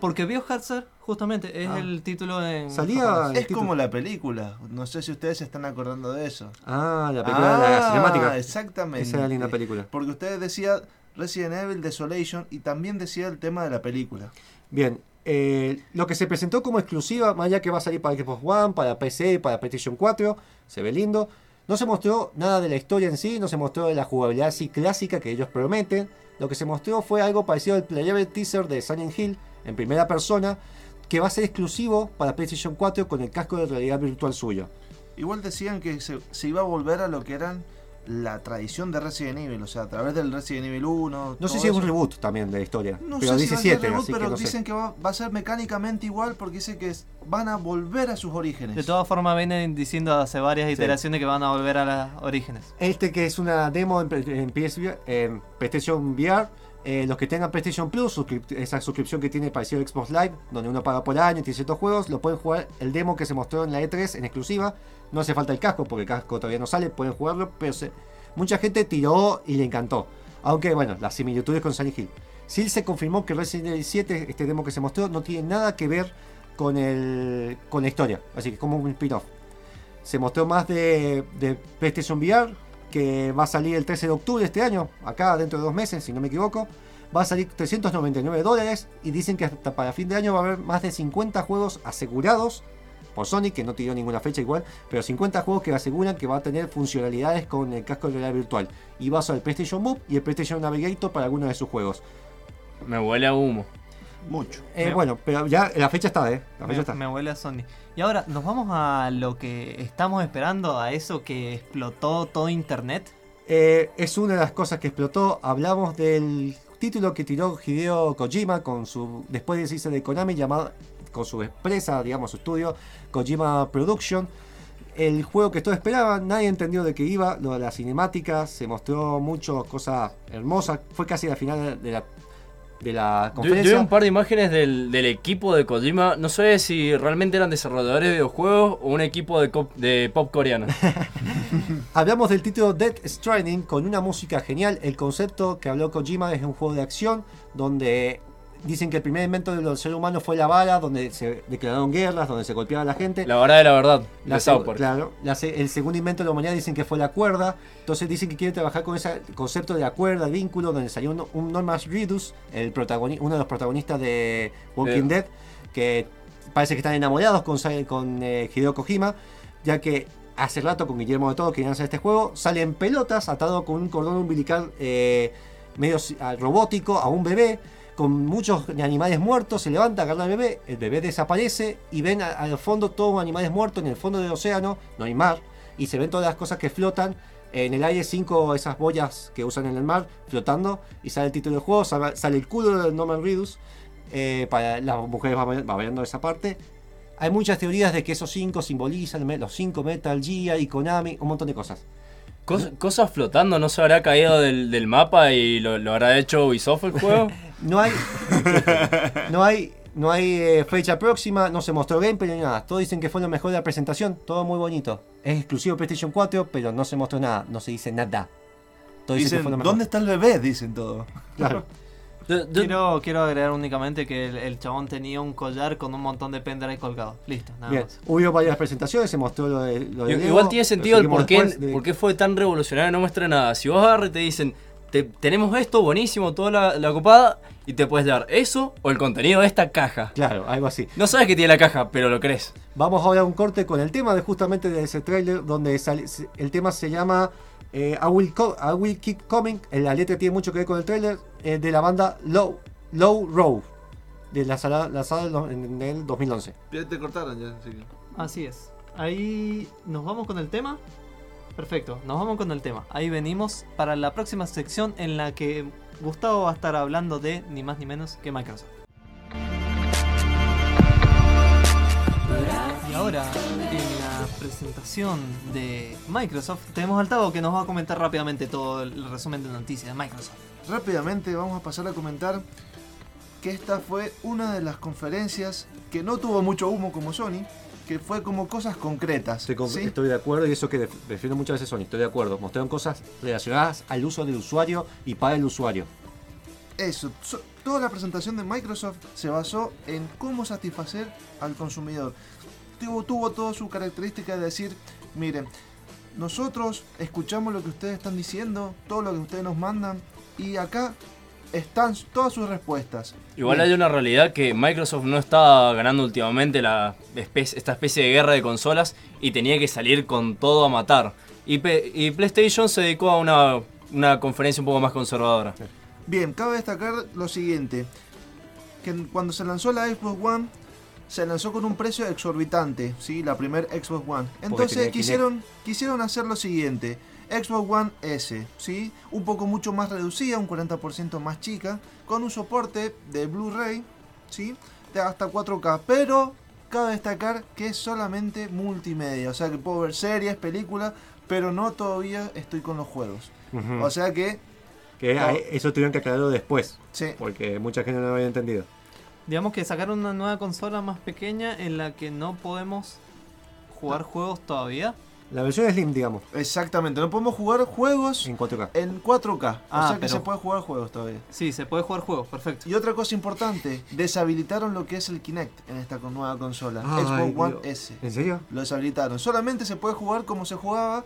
Porque Biohazard justamente es Ah. el título en Salía-. Es título. como la película. No sé si ustedes se están acordando de eso. Ah, la película de la Ah, cinemática. Exactamente. Esa era linda película. Porque ustedes decía Resident Evil Desolation y también decía el tema de la película. Bien. eh, lo que se presentó como exclusiva, más allá que va a salir para Xbox One, para PC, para PlayStation 4, se ve lindo. No se mostró nada de la historia en sí, no se mostró de la jugabilidad así clásica que ellos prometen. Lo que se mostró fue algo parecido al playable teaser de Silent Hill en primera persona, que va a ser exclusivo para PlayStation 4 con el casco de realidad virtual suyo. Igual decían que se, se iba a volver a lo que eran la tradición de Resident Evil, o sea, a través del Resident Evil 1. No sé si es un reboot también de la historia, No pero sé si dice va a ser 7, reboot, así pero que no sé. dicen que va, va a ser mecánicamente igual porque dice que es- van a volver a sus orígenes. De todas formas vienen diciendo hace varias Sí. iteraciones que van a volver a los orígenes. Este que es una demo en, en PS, en PlayStation VR. Eh, los que tengan PlayStation Plus, esa suscripción que tiene parecido a Xbox Live, donde uno paga por año y tiene ciertos juegos, lo pueden jugar el demo que se mostró en la E3 en exclusiva. No hace falta el casco, porque el casco todavía no sale, pueden jugarlo, pero mucha gente tiró y le encantó. Aunque bueno, las similitudes con Silent Hill. Sí se confirmó que Resident Evil 7, este demo que se mostró, no tiene nada que ver con, el, con la historia, así que como un spin-off. Se mostró más de, de PlayStation VR, que va a salir el 13 de octubre de este año, acá dentro de dos meses, si no me equivoco. Va a salir 399 dólares y dicen que hasta para fin de año va a haber más de 50 juegos asegurados por Sony, que no tiró ninguna fecha igual, pero 50 juegos que aseguran que va a tener funcionalidades con el casco de realidad virtual. Y va a ser el PlayStation Move y el PlayStation Navigator para algunos de sus juegos. Me huele a humo. Mucho. Eh, Me- bueno, pero ya la fecha está, ¿eh? La fecha Me, está. me huele a Sony. Y ahora, ¿nos vamos a lo que estamos esperando? A eso que explotó todo internet. Eh, es una de las cosas que explotó. Hablamos del título que tiró Hideo Kojima con su después de irse de Konami llamado con su empresa, digamos su estudio Kojima Production. El juego que todos esperaban, nadie entendió de qué iba, lo de las cinemáticas, se mostró mucho cosa hermosa, fue casi la final de la de la Yo, yo conferencia. vi un par de imágenes del, del equipo de Kojima. No sé si realmente eran desarrolladores de videojuegos o un equipo de pop coreano. Hablamos del título Death Stranding con una música genial. El concepto que habló Kojima es un juego de acción donde dicen que el primer invento del ser humano fue la bala, donde se declararon guerras, donde se golpeaba a la gente. La verdad de la verdad. La de. Claro, la el segundo invento de la humanidad dicen que fue la cuerda. Entonces dicen que quieren trabajar con ese concepto de la cuerda, el vínculo, donde salió un, un Norman Reedus, el uno de los protagonistas de Walking. Dead, que parece que están enamorados con, con eh, Hideo Kojima, ya que hace rato con Guillermo de Todo querían hacer este juego, sale en pelotas, atado con un cordón umbilical eh, medio robótico a un bebé. Con muchos animales muertos, se levanta, agarra al bebé, el bebé desaparece y ven a- al fondo todos animales muertos en el fondo del océano, no hay mar, y se ven todas las cosas que flotan en el aire, cinco esas boyas que usan en el mar flotando, y sale el título del juego, sale, sale el culo de Norman Reedus, eh, para las mujeres va, va viendo esa parte. Hay muchas teorías de que esos cinco simbolizan los cinco Metal Gear y Konami, un montón de cosas. Cos- cosas flotando, ¿no se habrá caído del, del mapa y lo, lo habrá hecho Ubisoft el juego? No hay, no hay No hay eh, fecha próxima, no se mostró gameplay ni nada. Todos dicen que fue lo mejor de la presentación, todo muy bonito. Es exclusivo PlayStation 4, pero no se mostró nada, no se dice nada. Todos dicen que fue lo mejor. ¿dónde está el bebé? Dicen todo. Claro. Quiero, quiero agregar únicamente que el, el chabón tenía un collar con un montón de pendrive colgados. Listo, nada Bien, más. hubo varias presentaciones, se mostró lo de, lo de Igual tiene sentido el por qué, de- por qué fue tan revolucionario no muestra nada. Si vos agarras y te dicen, "Te- tenemos esto, buenísimo, toda la, la copada, y te puedes dar eso o el contenido de esta caja. Claro, algo así. No sabes que tiene la caja, pero lo crees. Vamos ahora a un corte con el tema de justamente de ese tráiler donde sale- el tema se llama eh, I, Will Co- I Will Keep Coming. En la letra tiene mucho que ver con el tráiler eh, de la banda Low, Low Row de la sala, la sala del do- en el 2011. Ya te cortaron ya, así que- Así es. Ahí nos vamos con el tema. Perfecto, nos vamos con el tema. Ahí venimos para la próxima sección en la que Gustavo va a estar hablando de ni más ni menos que Microsoft. Y ahora, en la presentación de Microsoft, tenemos al Tavo que nos va a comentar rápidamente todo el resumen de noticias de Microsoft. Rápidamente vamos a pasar a comentar que esta fue una de las conferencias que no tuvo mucho humo como Sony, que fue como cosas concretas. Estoy, con- ¿sí? estoy de acuerdo y eso que def- defiendo muchas veces Sony. Estoy de acuerdo. Mostraron cosas relacionadas al uso del usuario y para el usuario. Eso, so- toda la presentación de Microsoft se basó en cómo satisfacer al consumidor. Tuvo, tuvo toda su característica de decir, miren, nosotros escuchamos lo que ustedes están diciendo, todo lo que ustedes nos mandan, y acá están todas sus respuestas. Igual Bien. hay una realidad que Microsoft no está ganando últimamente la esta especie de guerra de consolas y tenía que salir con todo a matar. Y, P- y PlayStation se dedicó a una, una conferencia un poco más conservadora. Bien, cabe destacar lo siguiente, que cuando se lanzó la Xbox One, se lanzó con un precio exorbitante, ¿sí? La primer Xbox One. Entonces quisieron, quisieron hacer lo siguiente, Xbox One S, ¿sí? Un poco mucho más reducida, un 40% más chica, con un soporte de Blu-ray, ¿sí? De hasta 4K, pero cabe destacar que es solamente multimedia, o sea que puedo ver series, películas, pero no todavía estoy con los juegos. O sea que, que no. eso tuvieron que aclararlo después, sí. porque mucha gente no lo había entendido. Digamos que sacaron una nueva consola más pequeña en la que no podemos jugar juegos todavía. La versión Slim, digamos, Exactamente, no podemos jugar juegos en 4K. en 4K. Ah, o sea que pero- se puede jugar juegos todavía. Sí, se puede jugar juegos, perfecto. Y otra cosa importante, deshabilitaron lo que es el Kinect en esta nueva consola. Ay, Xbox One Dios. S. ¿En serio? Lo deshabilitaron. Solamente se puede jugar como se jugaba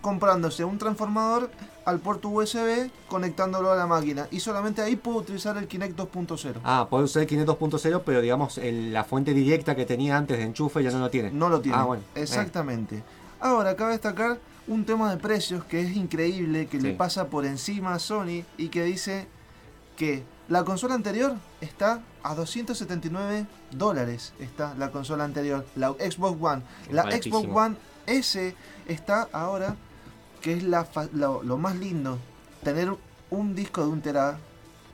comprándose un transformador al puerto USB, conectándolo a la máquina. Y solamente ahí puedo utilizar el Kinect 2.0. Ah, puede usar el Kinect 2.0, pero digamos el- la fuente directa que tenía antes de enchufe ya no lo tiene. No lo tiene. Ah, bueno. Exactamente. Ahora, cabe destacar un tema de precios que es increíble, que le pasa por encima a Sony y que dice que la consola anterior está a 279 dólares. Está la consola anterior, la Xbox One. La. Xbox One S está ahora, que es la, lo, lo más lindo, tener un disco de un tera,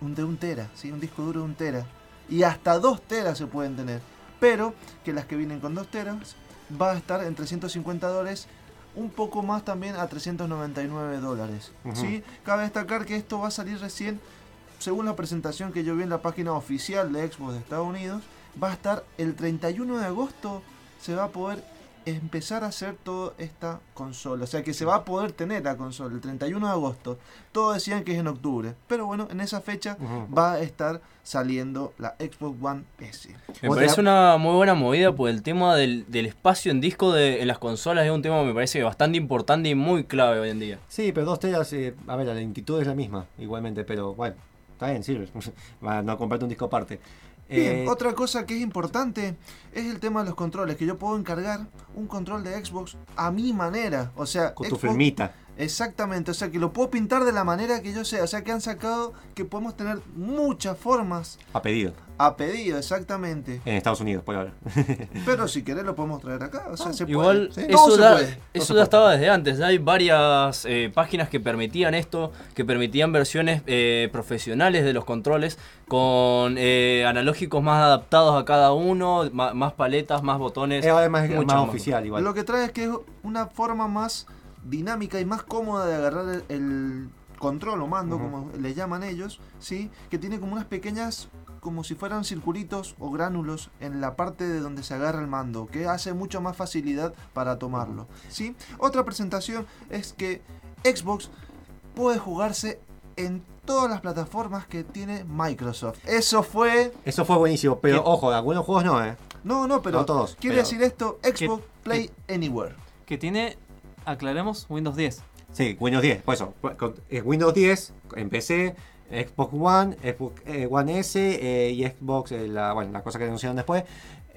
un de un tera, ¿sí? un disco duro de un tera. Y hasta dos teras se pueden tener. Pero que las que vienen con dos teras va a estar en 350 dólares, un poco más también a 399 dólares. ¿sí? Cabe destacar que esto va a salir recién, según la presentación que yo vi en la página oficial de Xbox de Estados Unidos, va a estar el 31 de agosto, se va a poder empezar a hacer toda esta consola. O sea que se va a poder tener la consola el 31 de agosto. Todos decían que es en octubre. Pero bueno, en esa fecha va a estar saliendo la Xbox One S. Me Otra- parece una muy buena movida porque el tema del, del espacio en disco de, en las consolas es un tema que me parece bastante importante y muy clave hoy en día. Sí, pero dos teras, eh, a ver, la lentitud es la misma, igualmente, pero bueno, está bien, sirve. No comprarte un disco aparte. Bien, Eh, otra cosa que es importante es el tema de los controles, que yo puedo encargar un control de Xbox a mi manera. O sea, con tu firmita. Exactamente, o sea que lo puedo pintar de la manera que yo sea. O sea que han sacado que podemos tener muchas formas A pedido. a pedido, exactamente. En Estados Unidos, por ahora. Pero si querés lo podemos traer acá. O sea, se Igual puede. eso, Todo se da- puede. Eso se ya puede. estaba desde antes. Ya hay varias eh, páginas que permitían esto, que permitían versiones eh, profesionales de los controles con eh, analógicos más adaptados a cada uno, más paletas, más botones. Es ahora más, mucho más más. oficial, igual. Lo que trae es que es una forma más dinámica y más cómoda de agarrar el, el control o mando, como le llaman ellos, ¿sí? Que tiene como unas pequeñas como si fueran circulitos o gránulos en la parte de donde se agarra el mando, que hace mucho más facilidad para tomarlo. ¿sí? Otra presentación es que Xbox puede jugarse en todas las plataformas que tiene Microsoft. Eso fue... Eso fue buenísimo, pero ¿Qué? ojo, algunos juegos no, ¿eh? No, no, pero No todos, quiere pero- decir esto, Xbox ¿Qué- Play Anywhere. Que tiene, aclaremos, Windows 10. Sí, Windows 10, por eso. Windows 10 en PC, Xbox One, Xbox eh, One S eh, y Xbox, eh, la, bueno, la cosa que anunciaron después.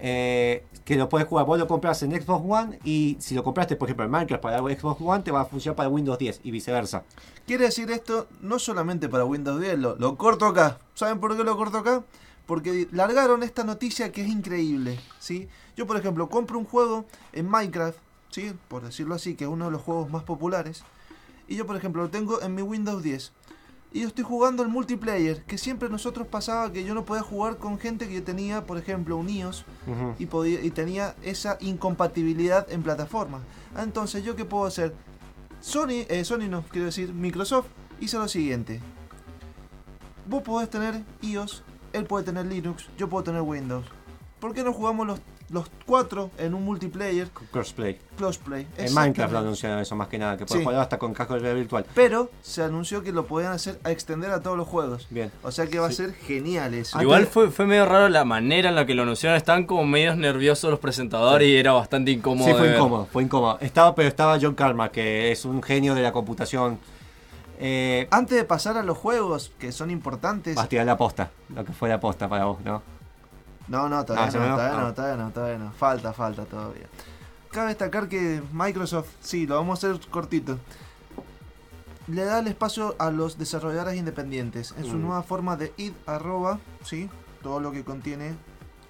eh, que lo puedes jugar, vos lo compras en Xbox One y si lo compraste, por ejemplo, en Minecraft para Xbox One, te va a funcionar para Windows 10 y viceversa. Quiere decir esto no solamente para Windows 10, lo, lo corto acá. ¿Saben por qué lo corto acá? Porque largaron esta noticia que es increíble, ¿sí? Yo, por ejemplo, compro un juego en Minecraft, ¿sí? Por decirlo así, que es uno de los juegos más populares. Y yo, por ejemplo, lo tengo en mi Windows 10. Y yo estoy jugando el multiplayer, que siempre nosotros pasaba que yo no podía jugar con gente que tenía, por ejemplo, un iOS y, podía, y tenía esa incompatibilidad en plataformas. Entonces, ¿yo qué puedo hacer? Sony, eh, Sony no, quiero decir, Microsoft hizo lo siguiente. Vos podés tener iOS, él puede tener Linux, yo puedo tener Windows. ¿Por qué no jugamos los, los cuatro en un multiplayer Crossplay. crossplay? En Minecraft lo anunciaron eso más que nada, que puedes Sí. jugar hasta con casco de realidad virtual. Pero se anunció que lo podían hacer a extender a todos los juegos. Bien. O sea que va a ser genial eso. Igual fue, fue medio raro la manera en la que lo anunciaron. Estaban como medios nerviosos los presentadores y era bastante incómodo. Sí, fue incómodo, fue incómodo. Estaba, pero estaba John Carmack, que es un genio de la computación. Eh, Antes de pasar a los juegos que son importantes, vas a tirar la posta, lo que fue la posta para vos, ¿no? No, no, todavía Ah, ¿se no, todavía no, todavía no, todavía no. Falta, falta todavía. Cabe destacar que Microsoft, sí, lo vamos a hacer cortito. Le da el espacio a los desarrolladores independientes en su Mm. nueva forma de id arroba, sí, todo lo que contiene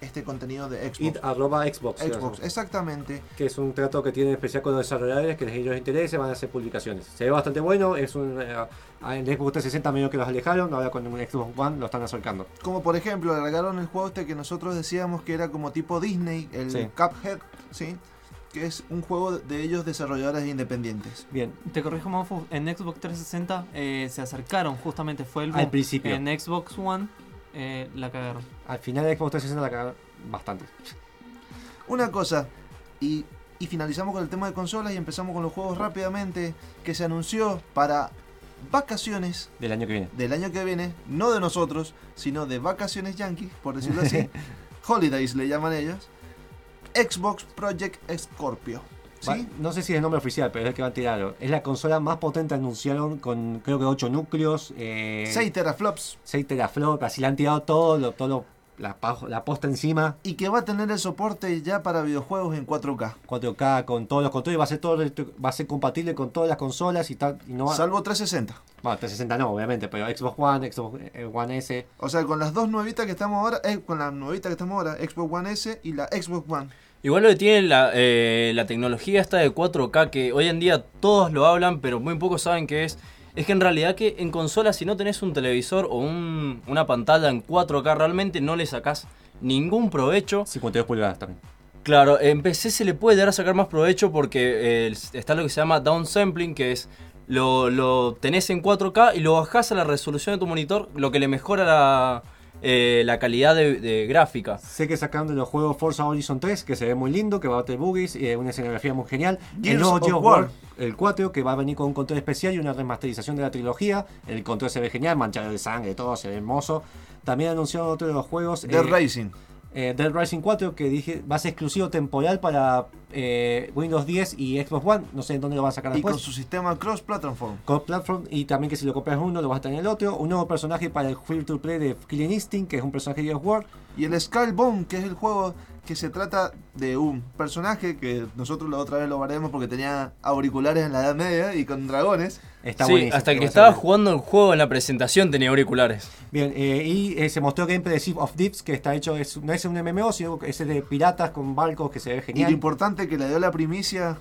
este contenido de Xbox. Id arroba Xbox. Xbox, exactamente. Que es un trato que tiene especial con los desarrolladores que les ellos interese, van a hacer publicaciones. Se ve bastante bueno, es un. eh, en Xbox 360 medio que los alejaron, ahora con un Xbox One lo están acercando. Como por ejemplo, agregaron el juego este que nosotros decíamos que era como tipo Disney, el Sí. Cuphead, sí, que es un juego de ellos desarrolladores independientes. Bien, Te corrijo, Monfu, en Xbox 360 eh, se acercaron, justamente fue el Al principio. En Xbox One eh, la cagaron. al final de Xbox 360 la cagaron bastante. Una cosa, y, y finalizamos con el tema de consolas y empezamos con los juegos rápidamente, que se anunció para vacaciones Del año que viene. del año que viene, no de nosotros, sino de vacaciones yankees, por decirlo así. Holidays le llaman ellos. Xbox Project Scorpio. No sé si es el nombre oficial, pero es el que van a tirar. Es la consola más potente, anunciaron con creo que 8 núcleos. Eh, 6 teraflops. 6 teraflops, así le han tirado todo, lo, todo lo- la, la posta encima. Y que va a tener el soporte ya para videojuegos en 4K. 4K con todos los controles, va a ser todo va a ser compatible con todas las consolas y tal. Y no va, Salvo 360. bueno, 360 no, obviamente, pero Xbox One, Xbox eh, One S. O sea, con las dos nuevitas que estamos ahora, eh, con la nuevita que estamos ahora, Xbox One S y la Xbox One. Igual lo que tiene la, eh, la tecnología esta de 4K, que hoy en día todos lo hablan, pero muy pocos saben qué es. Es que en realidad que en consola si no tenés un televisor o un- una pantalla en 4K realmente no le sacás ningún provecho. 52 pulgadas también. Claro, en PC se le puede dar a sacar más provecho porque eh, está lo que se llama downsampling, que es lo, lo tenés en 4K y lo bajás a la resolución de tu monitor, lo que le mejora la, eh, la calidad de, de gráfica. Sé que sacando los juegos Forza Horizon 3, que se ve muy lindo, que va a tener boogies, y una escenografía muy genial. Gears el nuevo of Gears. War, el 4, que va a venir con un control especial y una remasterización de la trilogía. El control se ve genial, manchado de sangre, todo se ve hermoso. También anunciaron otro de los juegos. Dead eh, Racing. Eh, Dead Rising 4 que dije va a ser exclusivo temporal para eh, Windows 10 y Xbox One. No sé en dónde lo van a sacar Y con después. su sistema cross-platform. Con platform y también que si lo compras uno lo vas a tener el otro. Un nuevo personaje para el Free to Play de Killing Instinct, que es un personaje de War. Y el Skullbone, que es el juego que se trata de un personaje que nosotros la otra vez lo veremos porque tenía auriculares en la Edad Media y con dragones. Está sí, buenísimo. hasta el que estaba jugando el juego en la presentación tenía auriculares. Bien, eh, y eh, se mostró gameplay de Sea of Thieves que está hecho, es, no es un MMO, sino que es de piratas con barcos que se ve Y lo genial. importante que le dio la primicia.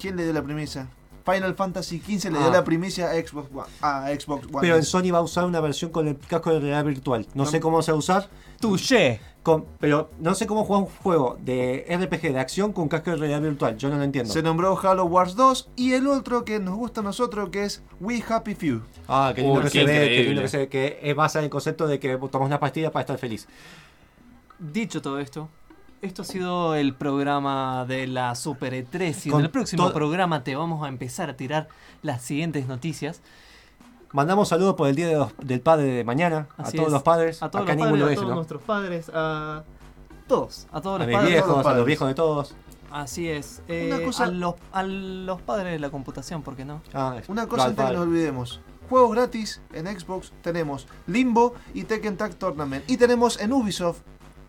¿Quién le dio la primicia? Final Fantasy XV le dio Ah. la primicia a Xbox One. A Xbox One. Pero en Sony va a usar una versión con el casco de realidad virtual. No sé cómo se va a usar. Touché. Con, pero no sé cómo jugar un juego de RPG de acción con casco de realidad virtual. Yo no lo entiendo. Se nombró Halo Wars 2 y el otro que nos gusta a nosotros que es We Happy Few. Ah, qué lindo Uy, que qué se ve, qué lindo que se ve, que es basa en el concepto de que tomas una pastilla para estar feliz. Dicho todo esto, esto ha sido el programa de la Super E3 y Con en el próximo to- programa te vamos a empezar a tirar las siguientes noticias. Mandamos saludos por el día de los- del padre de mañana a todos es. los padres. A todos Acá los padres, a todos ¿no? nuestros padres, a todos, a todos A los mis padres. viejos, todos los a los padres. viejos de todos. Así es. eh, Una cosa- a, los, a los padres de la computación, ¿por qué no? Ah, es- Una cosa claro, antes que padre. nos olvidemos. Juegos gratis en Xbox tenemos Limbo y Tekken Tag Tournament. Y tenemos en Ubisoft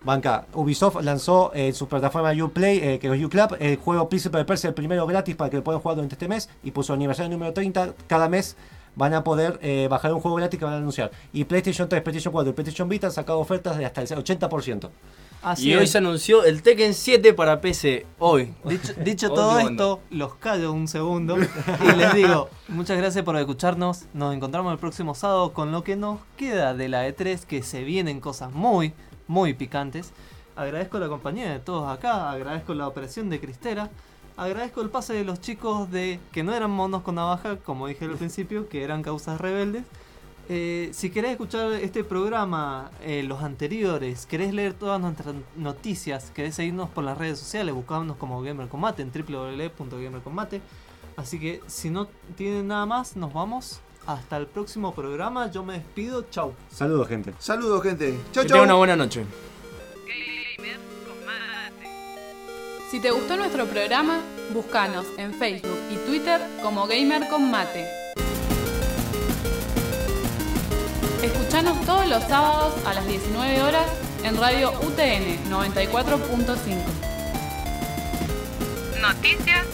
Banca, Ubisoft lanzó en su plataforma Uplay, eh, que es Uclub, el juego Príncipe de Persia, el primero gratis para que lo puedan jugar durante este mes. Y por su aniversario número 30, cada mes van a poder eh, bajar un juego gratis que van a anunciar. Y PlayStation 3, PlayStation 4 y PlayStation Vita han sacado ofertas de hasta el 80%. Así Y hoy es. se anunció el Tekken 7 para PC. Hoy. Dicho, dicho Hoy todo esto, los callo un segundo y les digo, muchas gracias por escucharnos. Nos encontramos el próximo sábado con lo que nos queda de la E3, que se vienen cosas muy, muy picantes. Agradezco la compañía de todos acá, agradezco la operación de Cristera, agradezco el pase de los chicos de que no eran monos con navaja, como dije al principio, que eran causas rebeldes. Eh, si querés escuchar este programa, eh, los anteriores, querés leer todas nuestras noticias, querés seguirnos por las redes sociales, buscarnos como Gamer Combate en www.gamercombate. Así que si no tienen nada más, nos vamos. Hasta el próximo programa. Yo me despido. Chau. Saludos, gente. Saludos, gente. Chau, Que chau. tengan una buena noche. Si te gustó nuestro programa, búscanos en Facebook y Twitter como Gamer con Mate. Escuchanos todos los sábados a las 19 horas en Radio UTN 94.5. Noticias